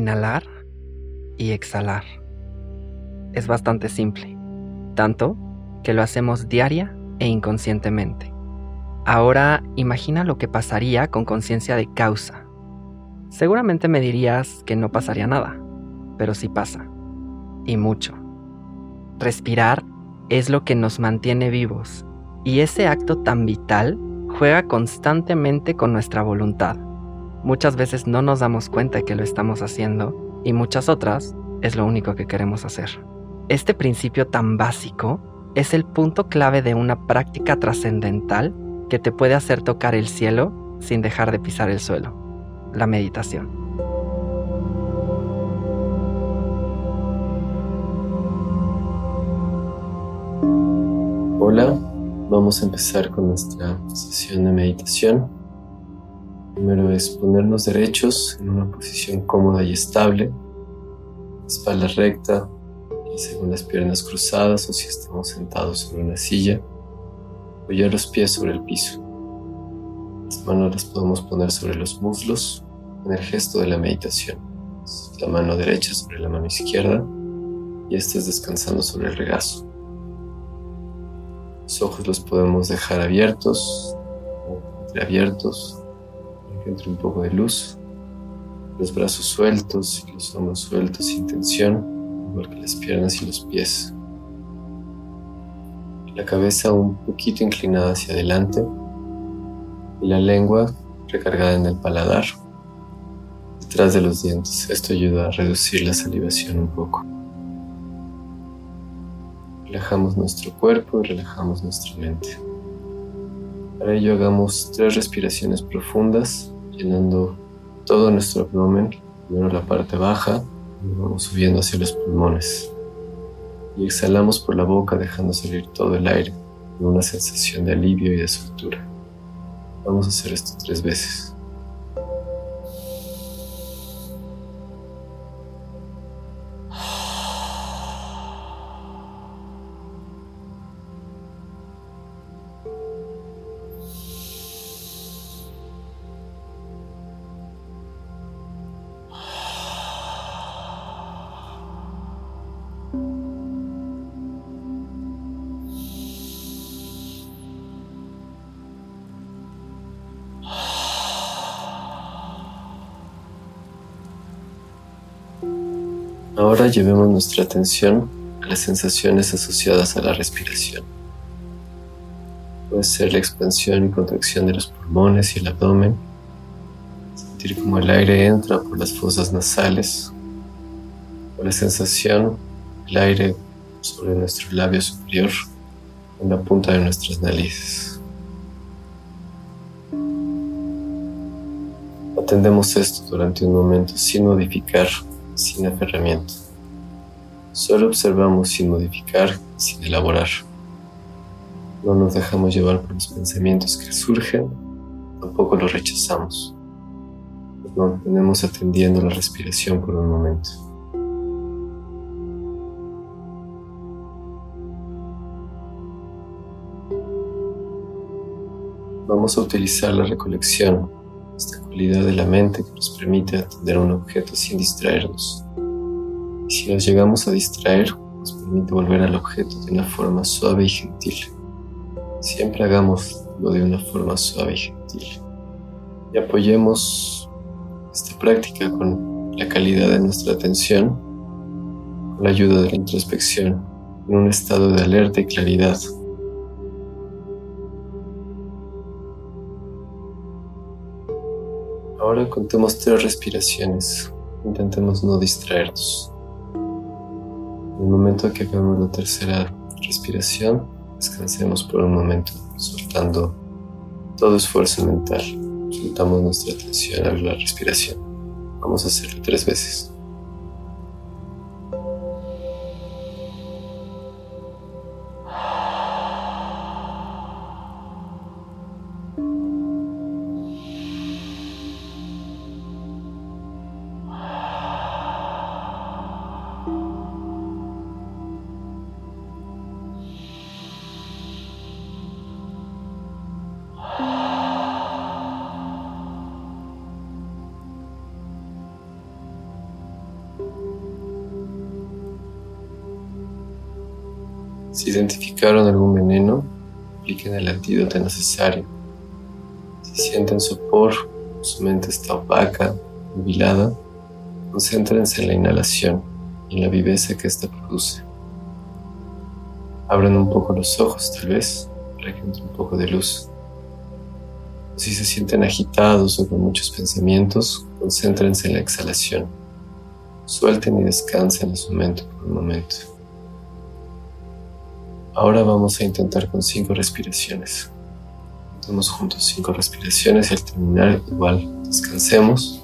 Inhalar y exhalar. Es bastante simple, tanto que lo hacemos diaria e inconscientemente. Ahora imagina lo que pasaría con conciencia de causa. Seguramente me dirías que no pasaría nada, pero sí pasa, y mucho. Respirar es lo que nos mantiene vivos, y ese acto tan vital juega constantemente con nuestra voluntad. Muchas veces no nos damos cuenta que lo estamos haciendo y muchas otras es lo único que queremos hacer. Este principio tan básico es el punto clave de una práctica trascendental que te puede hacer tocar el cielo sin dejar de pisar el suelo, la meditación. Hola, vamos a empezar con nuestra sesión de meditación. Primero es ponernos derechos en una posición cómoda y estable, espalda recta, según las piernas cruzadas o si estamos sentados sobre una silla, apoyar los pies sobre el piso. Las manos las podemos poner sobre los muslos en el gesto de la meditación. La mano derecha sobre la mano izquierda y esta es descansando sobre el regazo. Los ojos los podemos dejar abiertos o entreabiertos entre un poco de luz, los brazos sueltos y los hombros sueltos sin tensión, igual que las piernas y los pies. La cabeza un poquito inclinada hacia adelante y la lengua recargada en el paladar, detrás de los dientes. Esto ayuda a reducir la salivación un poco. Relajamos nuestro cuerpo y relajamos nuestra mente. Para ello hagamos tres respiraciones profundas, llenando todo nuestro abdomen, primero la parte baja, y vamos subiendo hacia los pulmones. Y exhalamos por la boca dejando salir todo el aire, con una sensación de alivio y de soltura. Vamos a hacer esto tres veces. Ahora llevemos nuestra atención a las sensaciones asociadas a la respiración. Puede ser la expansión y contracción de los pulmones y el abdomen, sentir como el aire entra por las fosas nasales, o la sensación del aire sobre nuestro labio superior en la punta de nuestras narices. Atendemos esto durante un momento sin modificar sin aferramiento. Solo observamos sin modificar, sin elaborar. No nos dejamos llevar por los pensamientos que surgen, tampoco los rechazamos. Nos mantenemos atendiendo la respiración por un momento. Vamos a utilizar la recolección cualidad de la mente que nos permite atender a un objeto sin distraernos. Y si nos llegamos a distraer, nos permite volver al objeto de una forma suave y gentil. Siempre hagamos lo de una forma suave y gentil. Y apoyemos esta práctica con la calidad de nuestra atención, con la ayuda de la introspección, en un estado de alerta y claridad Ahora contemos tres respiraciones. Intentemos no distraernos. En el momento que hagamos la tercera respiración, descansemos por un momento, soltando todo esfuerzo mental. Soltamos nuestra atención a la respiración. Vamos a hacerlo tres veces. Necesario. Si sienten sopor, su mente está opaca, nubilada, concéntrense en la inhalación y en la viveza que ésta produce. Abran un poco los ojos, tal vez, para que entre un poco de luz. Si se sienten agitados o con muchos pensamientos, concéntrense en la exhalación. Suelten y descansen a su mente por un momento. Ahora vamos a intentar con cinco respiraciones. Hacemos juntos cinco respiraciones y al terminar igual descansemos.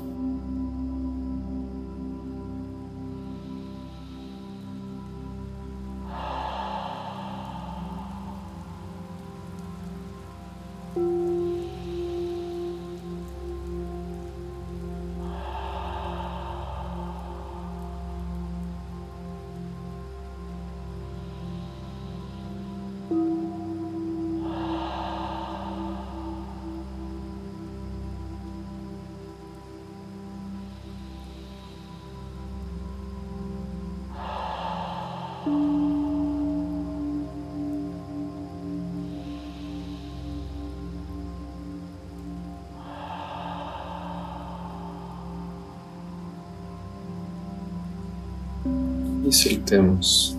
Y soltemos.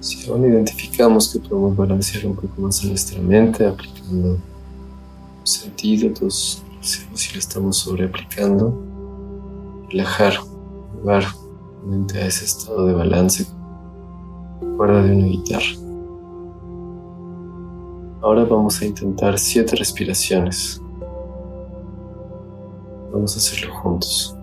Si aún identificamos que podemos balancear un poco más a nuestra mente aplicando los antídotos, si lo estamos sobreaplicando, relajar, llevar mente a ese estado de balance, cuerda de una guitarra. Ahora vamos a intentar siete respiraciones. Vamos a hacerlo juntos.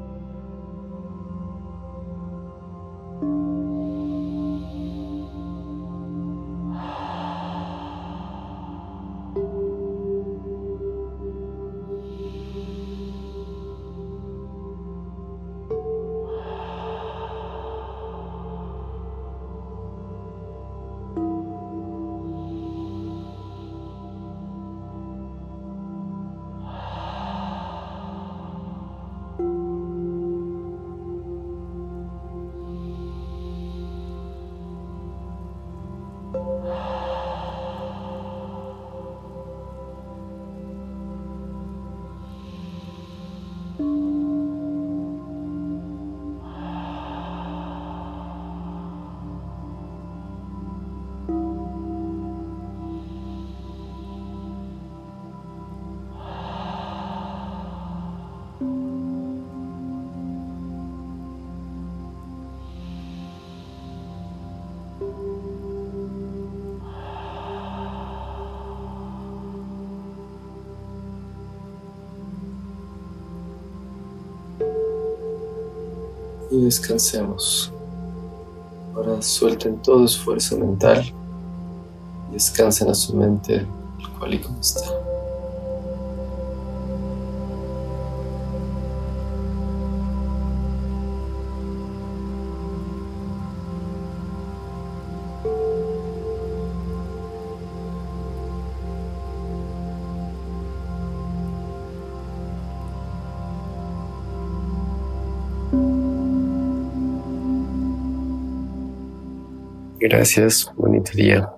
Descansemos. Ahora suelten todo esfuerzo mental y descansen a su mente, el cual y como está. Gracias, bonito día.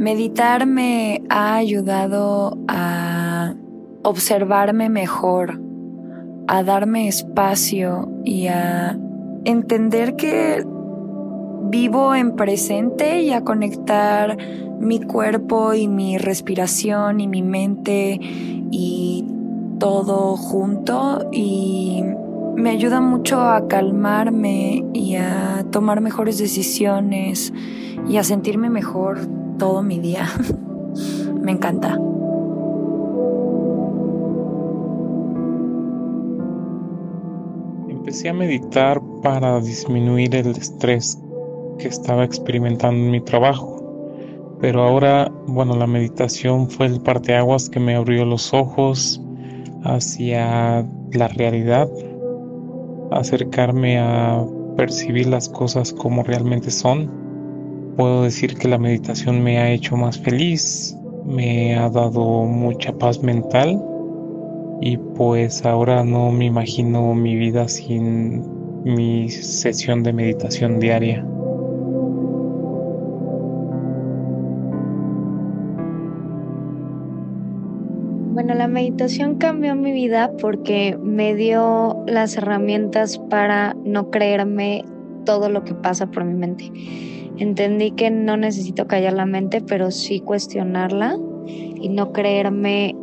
Meditar me ha ayudado a observarme mejor, a darme espacio y a entender que vivo en presente y a conectar mi cuerpo y mi respiración y mi mente y todo junto y me ayuda mucho a calmarme y a tomar mejores decisiones y a sentirme mejor todo mi día. me encanta. Empecé a meditar para disminuir el estrés que estaba experimentando en mi trabajo. Pero ahora, bueno, la meditación fue el parteaguas que me abrió los ojos hacia la realidad, acercarme a percibir las cosas como realmente son. Puedo decir que la meditación me ha hecho más feliz, me ha dado mucha paz mental y pues ahora no me imagino mi vida sin mi sesión de meditación diaria. Meditación cambió mi vida porque me dio las herramientas para no creerme todo lo que pasa por mi mente. Entendí que no necesito callar la mente, pero sí cuestionarla y no creerme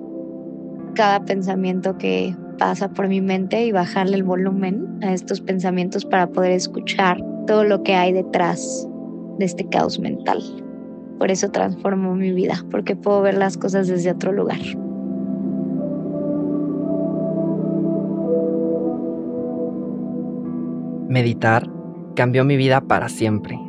cada pensamiento que pasa por mi mente y bajarle el volumen a estos pensamientos para poder escuchar todo lo que hay detrás de este caos mental. Por eso transformó mi vida, porque puedo ver las cosas desde otro lugar. Meditar cambió mi vida para siempre.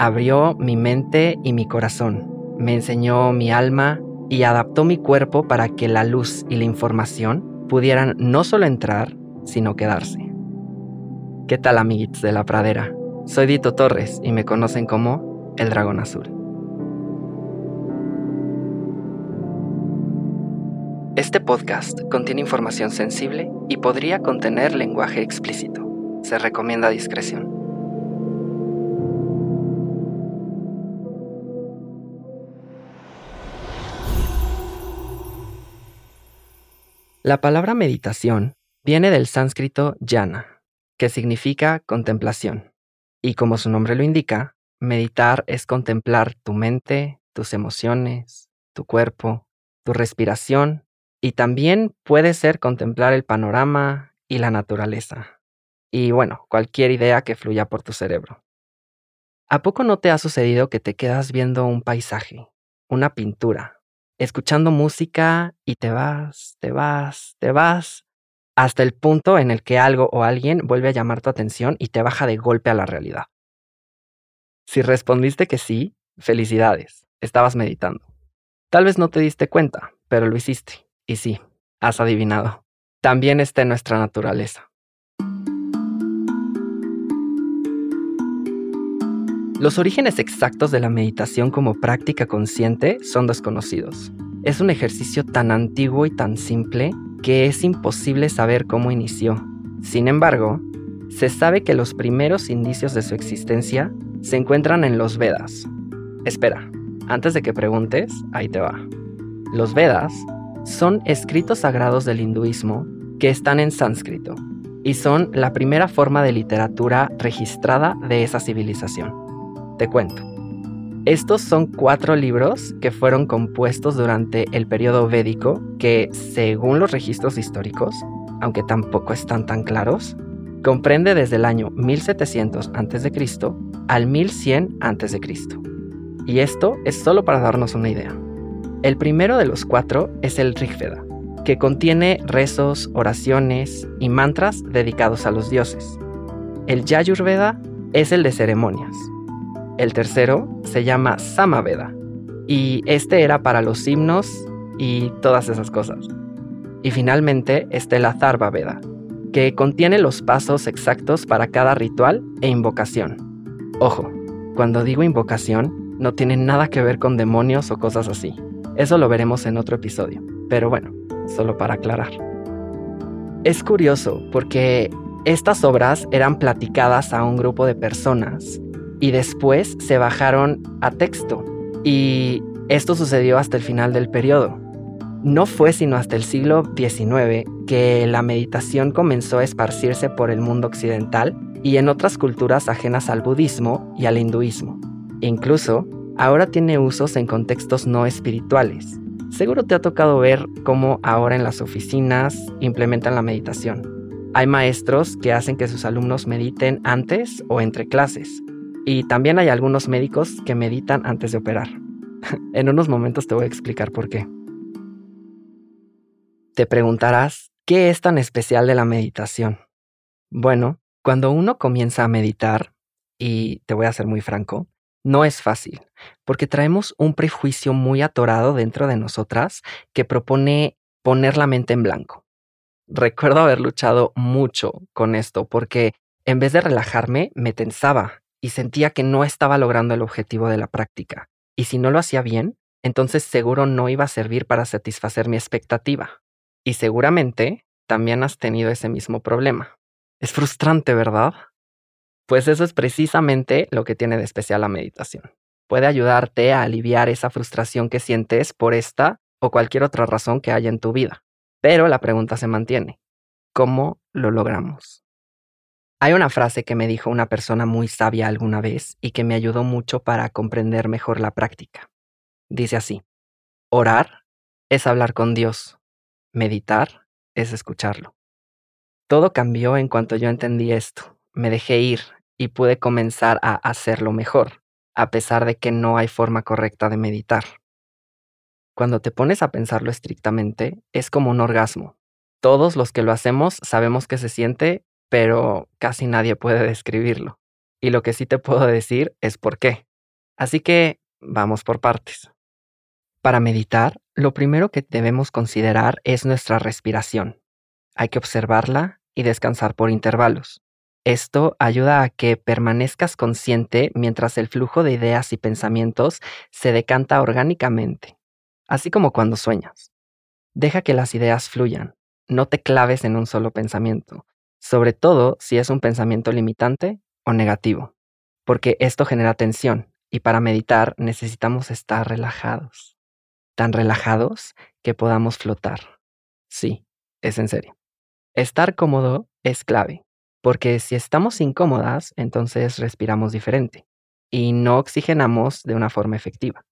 Abrió mi mente y mi corazón. Me enseñó mi alma y adaptó mi cuerpo para que la luz y la información pudieran no solo entrar, sino quedarse. ¿Qué tal amiguitos de la pradera? Soy Dito Torres y me conocen como el Dragón Azul. Este podcast contiene información sensible y podría contener lenguaje explícito. Se recomienda discreción. La palabra meditación viene del sánscrito jnana, que significa contemplación. Y como su nombre lo indica, meditar es contemplar tu mente, tus emociones, tu cuerpo, tu respiración y también puede ser contemplar el panorama y la naturaleza y bueno, cualquier idea que fluya por tu cerebro. ¿A poco no te ha sucedido que te quedas viendo un paisaje, una pintura, escuchando música y te vas, te vas, te vas, hasta el punto en el que algo o alguien vuelve a llamar tu atención y te baja de golpe a la realidad? Si respondiste que sí, felicidades, estabas meditando. Tal vez no te diste cuenta, pero lo hiciste. Y sí, has adivinado. También está en nuestra naturaleza. Los orígenes exactos de la meditación como práctica consciente son desconocidos. Es un ejercicio tan antiguo y tan simple que es imposible saber cómo inició. Sin embargo, se sabe que los primeros indicios de su existencia se encuentran en los Vedas. Espera, antes de que preguntes, ahí te va. Los Vedas son escritos sagrados del hinduismo que están en sánscrito y son la primera forma de literatura registrada de esa civilización. Te cuento. Estos son cuatro libros que fueron compuestos durante el periodo védico que, según los registros históricos, aunque tampoco están tan claros, comprende desde el año 1700 a.C. al 1100 a.C. Y esto es solo para darnos una idea. El primero de los cuatro es el Rigveda, que contiene rezos, oraciones y mantras dedicados a los dioses. El Yayurveda es el de ceremonias, el tercero se llama Samaveda y este era para los himnos y todas esas cosas. Y finalmente está el Atharva Veda, que contiene los pasos exactos para cada ritual e invocación. Ojo, cuando digo invocación, no tiene nada que ver con demonios o cosas así. Eso lo veremos en otro episodio. Pero bueno, solo para aclarar. Es curioso porque estas obras eran platicadas a un grupo de personas y después se bajaron a texto. Y esto sucedió hasta el final del periodo. No fue sino hasta el siglo XIX que la meditación comenzó a esparcirse por el mundo occidental y en otras culturas ajenas al budismo y al hinduismo. Incluso, ahora tiene usos en contextos no espirituales. Seguro te ha tocado ver cómo ahora en las oficinas implementan la meditación. Hay maestros que hacen que sus alumnos mediten antes o entre clases. Y también hay algunos médicos que meditan antes de operar. en unos momentos te voy a explicar por qué. Te preguntarás, ¿qué es tan especial de la meditación? Bueno, cuando uno comienza a meditar, y te voy a ser muy franco, no es fácil, porque traemos un prejuicio muy atorado dentro de nosotras que propone poner la mente en blanco. Recuerdo haber luchado mucho con esto, porque en vez de relajarme, me tensaba y sentía que no estaba logrando el objetivo de la práctica. Y si no lo hacía bien, entonces seguro no iba a servir para satisfacer mi expectativa. Y seguramente también has tenido ese mismo problema. Es frustrante, ¿verdad? Pues eso es precisamente lo que tiene de especial la meditación. Puede ayudarte a aliviar esa frustración que sientes por esta o cualquier otra razón que haya en tu vida. Pero la pregunta se mantiene. ¿Cómo lo logramos? Hay una frase que me dijo una persona muy sabia alguna vez y que me ayudó mucho para comprender mejor la práctica. Dice así, orar es hablar con Dios, meditar es escucharlo. Todo cambió en cuanto yo entendí esto. Me dejé ir y pude comenzar a hacerlo mejor, a pesar de que no hay forma correcta de meditar. Cuando te pones a pensarlo estrictamente, es como un orgasmo. Todos los que lo hacemos sabemos que se siente, pero casi nadie puede describirlo. Y lo que sí te puedo decir es por qué. Así que vamos por partes. Para meditar, lo primero que debemos considerar es nuestra respiración. Hay que observarla y descansar por intervalos. Esto ayuda a que permanezcas consciente mientras el flujo de ideas y pensamientos se decanta orgánicamente, así como cuando sueñas. Deja que las ideas fluyan, no te claves en un solo pensamiento, sobre todo si es un pensamiento limitante o negativo, porque esto genera tensión y para meditar necesitamos estar relajados, tan relajados que podamos flotar. Sí, es en serio. Estar cómodo es clave, porque si estamos incómodas, entonces respiramos diferente y no oxigenamos de una forma efectiva.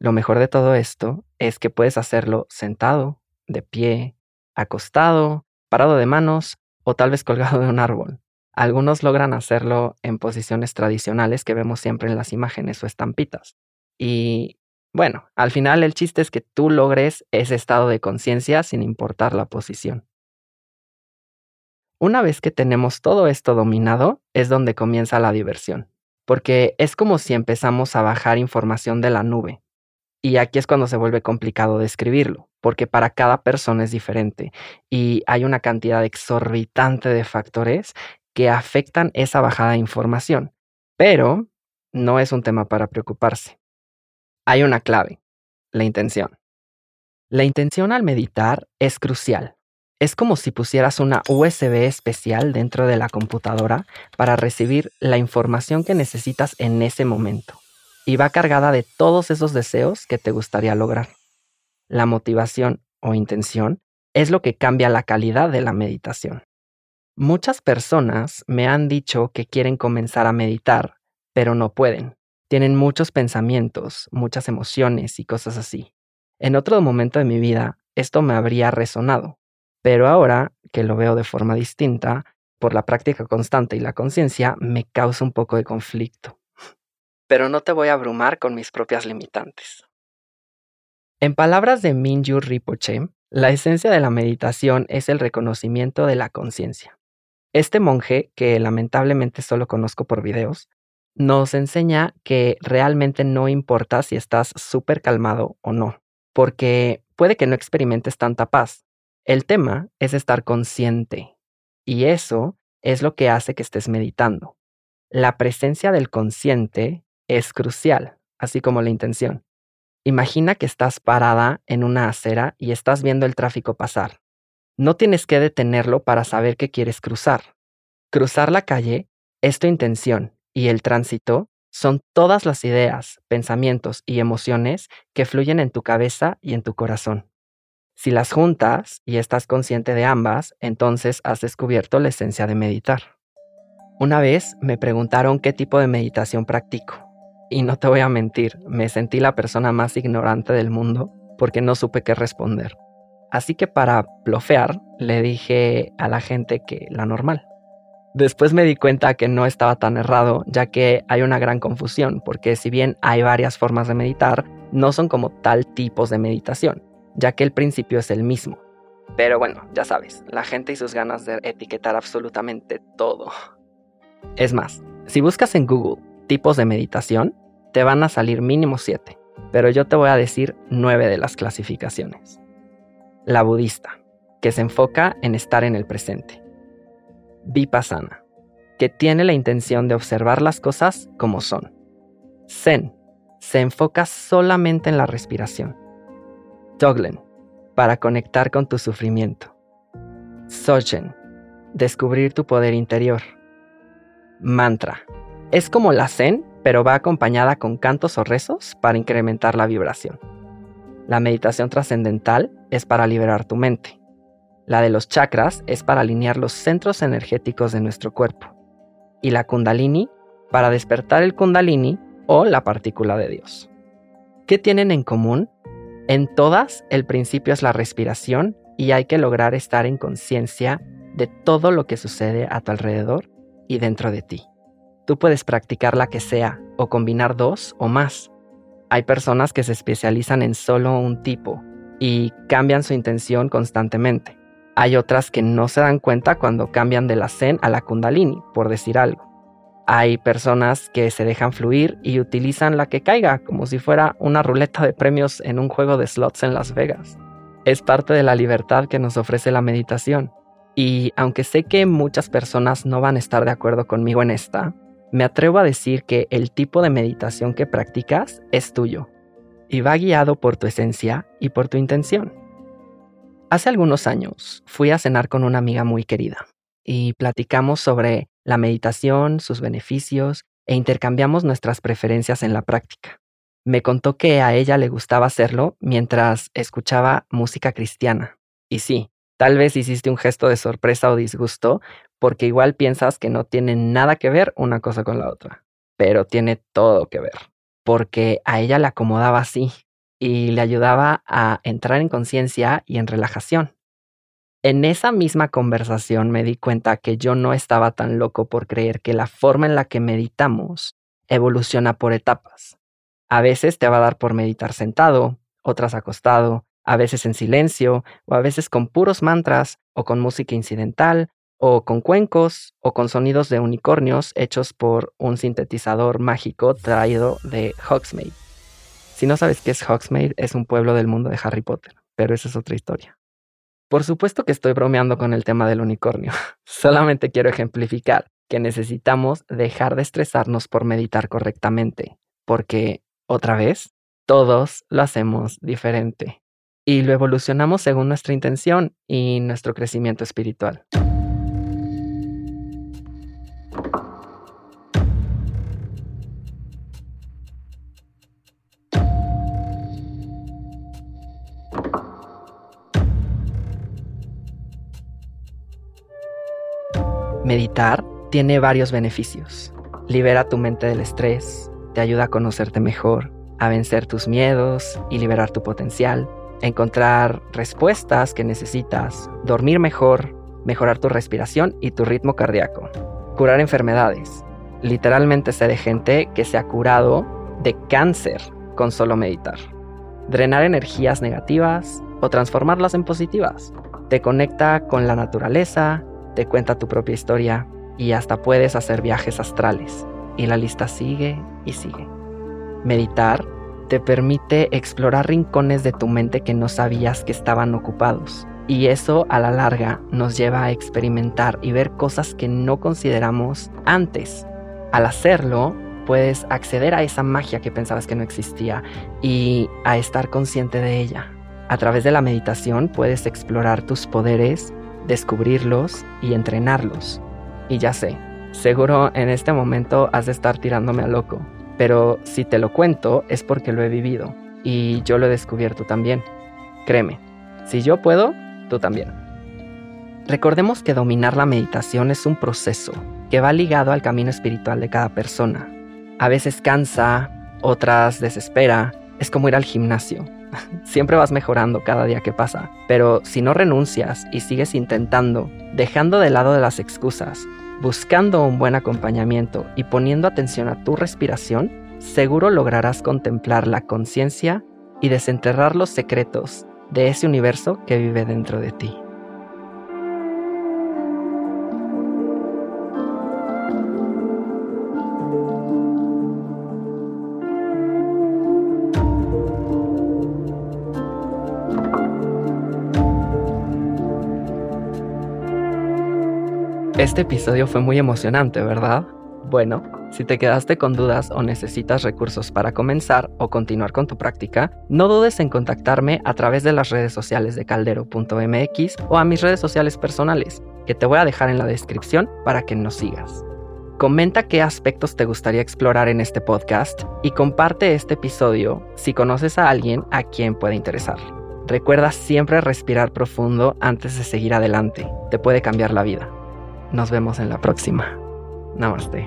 Lo mejor de todo esto es que puedes hacerlo sentado, de pie, acostado, parado de manos o tal vez colgado de un árbol. Algunos logran hacerlo en posiciones tradicionales que vemos siempre en las imágenes o estampitas. Y bueno, al final el chiste es que tú logres ese estado de conciencia sin importar la posición. Una vez que tenemos todo esto dominado, es donde comienza la diversión, porque es como si empezamos a bajar información de la nube. Y aquí es cuando se vuelve complicado describirlo, porque para cada persona es diferente y hay una cantidad exorbitante de factores que afectan esa bajada de información. Pero no es un tema para preocuparse. Hay una clave, la intención. La intención al meditar es crucial es como si pusieras una USB especial dentro de la computadora para recibir la información que necesitas en ese momento. Y va cargada de todos esos deseos que te gustaría lograr. La motivación o intención es lo que cambia la calidad de la meditación. Muchas personas me han dicho que quieren comenzar a meditar, pero no pueden. Tienen muchos pensamientos, muchas emociones y cosas así. En otro momento de mi vida, esto me habría resonado, pero ahora que lo veo de forma distinta, por la práctica constante y la conciencia, me causa un poco de conflicto. Pero no te voy a abrumar con mis propias limitantes. En palabras de Minju Rinpoche, la esencia de la meditación es el reconocimiento de la conciencia. Este monje, que lamentablemente solo conozco por videos, nos enseña que realmente no importa si estás súper calmado o no, porque puede que no experimentes tanta paz, el tema es estar consciente y eso es lo que hace que estés meditando. La presencia del consciente es crucial, así como la intención. Imagina que estás parada en una acera y estás viendo el tráfico pasar. No tienes que detenerlo para saber que quieres cruzar. Cruzar la calle es tu intención y el tránsito son todas las ideas, pensamientos y emociones que fluyen en tu cabeza y en tu corazón. Si las juntas y estás consciente de ambas, entonces has descubierto la esencia de meditar. Una vez me preguntaron qué tipo de meditación practico. Y no te voy a mentir, me sentí la persona más ignorante del mundo porque no supe qué responder. así que para blofear le dije a la gente que la normal. Después me di cuenta que no estaba tan errado, ya que hay una gran confusión, porque si bien hay varias formas de meditar, no son como tal tipos de meditación, ya que el principio es el mismo. Pero bueno, ya sabes, la gente y sus ganas de etiquetar absolutamente todo. Es más, si buscas en Google tipos de meditación, te van a salir mínimo 7, pero yo te voy a decir 9 de las clasificaciones. La budista, que se enfoca en estar en el presente. Vipassana, que tiene la intención de observar las cosas como son. Zen, se enfoca solamente en la respiración. Toglen, para conectar con tu sufrimiento. Sochen, descubrir tu poder interior. Mantra, es como la Zen, pero va acompañada con cantos o rezos para incrementar la vibración. La meditación trascendental es para liberar tu mente. La de los chakras es para alinear los centros energéticos de nuestro cuerpo. Y la kundalini para despertar el kundalini o la partícula de Dios. ¿Qué tienen en común? En todas el principio es la respiración y hay que lograr estar en conciencia de todo lo que sucede a tu alrededor y dentro de ti. Tú puedes practicar la que sea o combinar dos o más. Hay personas que se especializan en solo un tipo y cambian su intención constantemente. Hay otras que no se dan cuenta cuando cambian de la Zen a la Kundalini, por decir algo. Hay personas que se dejan fluir y utilizan la que caiga como si fuera una ruleta de premios en un juego de slots en Las Vegas. Es parte de la libertad que nos ofrece la meditación. Y aunque sé que muchas personas no van a estar de acuerdo conmigo en esta, me atrevo a decir que el tipo de meditación que practicas es tuyo y va guiado por tu esencia y por tu intención. Hace algunos años fui a cenar con una amiga muy querida y platicamos sobre la meditación, sus beneficios e intercambiamos nuestras preferencias en la práctica. Me contó que a ella le gustaba hacerlo mientras escuchaba música cristiana. Y sí, tal vez hiciste un gesto de sorpresa o disgusto porque igual piensas que no tiene nada que ver una cosa con la otra, pero tiene todo que ver, porque a ella le acomodaba así y le ayudaba a entrar en conciencia y en relajación. En esa misma conversación me di cuenta que yo no estaba tan loco por creer que la forma en la que meditamos evoluciona por etapas. A veces te va a dar por meditar sentado, otras acostado, a veces en silencio, o a veces con puros mantras, o con música incidental, o con cuencos o con sonidos de unicornios hechos por un sintetizador mágico traído de Hogsmeade. Si no sabes qué es Hogsmeade, es un pueblo del mundo de Harry Potter, pero esa es otra historia. Por supuesto que estoy bromeando con el tema del unicornio. Solamente quiero ejemplificar que necesitamos dejar de estresarnos por meditar correctamente, porque, otra vez, todos lo hacemos diferente y lo evolucionamos según nuestra intención y nuestro crecimiento espiritual. Meditar tiene varios beneficios. Libera tu mente del estrés, te ayuda a conocerte mejor, a vencer tus miedos y liberar tu potencial, encontrar respuestas que necesitas, dormir mejor, mejorar tu respiración y tu ritmo cardíaco, curar enfermedades. Literalmente sé de gente que se ha curado de cáncer con solo meditar. Drenar energías negativas o transformarlas en positivas. Te conecta con la naturaleza, te cuenta tu propia historia y hasta puedes hacer viajes astrales. Y la lista sigue y sigue. Meditar te permite explorar rincones de tu mente que no sabías que estaban ocupados. Y eso a la larga nos lleva a experimentar y ver cosas que no consideramos antes. Al hacerlo, puedes acceder a esa magia que pensabas que no existía y a estar consciente de ella. A través de la meditación puedes explorar tus poderes descubrirlos y entrenarlos. Y ya sé, seguro en este momento has de estar tirándome a loco, pero si te lo cuento es porque lo he vivido y yo lo he descubierto también. Créeme, si yo puedo, tú también. Recordemos que dominar la meditación es un proceso que va ligado al camino espiritual de cada persona. A veces cansa, otras desespera, es como ir al gimnasio. Siempre vas mejorando cada día que pasa, pero si no renuncias y sigues intentando, dejando de lado las excusas, buscando un buen acompañamiento y poniendo atención a tu respiración, seguro lograrás contemplar la conciencia y desenterrar los secretos de ese universo que vive dentro de ti. Este episodio fue muy emocionante, ¿verdad? Bueno, si te quedaste con dudas o necesitas recursos para comenzar o continuar con tu práctica, no dudes en contactarme a través de las redes sociales de caldero.mx o a mis redes sociales personales, que te voy a dejar en la descripción para que nos sigas. Comenta qué aspectos te gustaría explorar en este podcast y comparte este episodio si conoces a alguien a quien pueda interesar. Recuerda siempre respirar profundo antes de seguir adelante, te puede cambiar la vida. Nos vemos en la próxima. Namaste.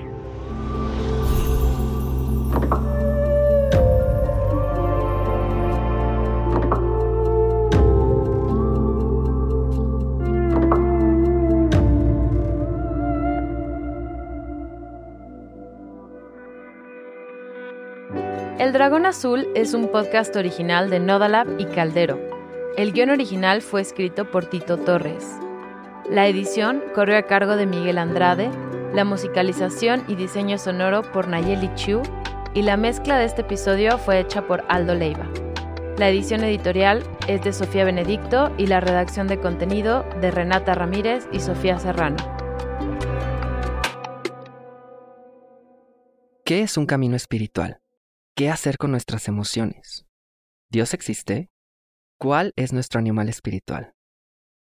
El Dragón Azul es un podcast original de Nodalab y Caldero. El guion original fue escrito por Tito Torres. La edición corrió a cargo de Miguel Andrade, la musicalización y diseño sonoro por Nayeli Chu y la mezcla de este episodio fue hecha por Aldo Leiva. La edición editorial es de Sofía Benedicto y la redacción de contenido de Renata Ramírez y Sofía Serrano. ¿Qué es un camino espiritual? ¿Qué hacer con nuestras emociones? ¿Dios existe? ¿Cuál es nuestro animal espiritual?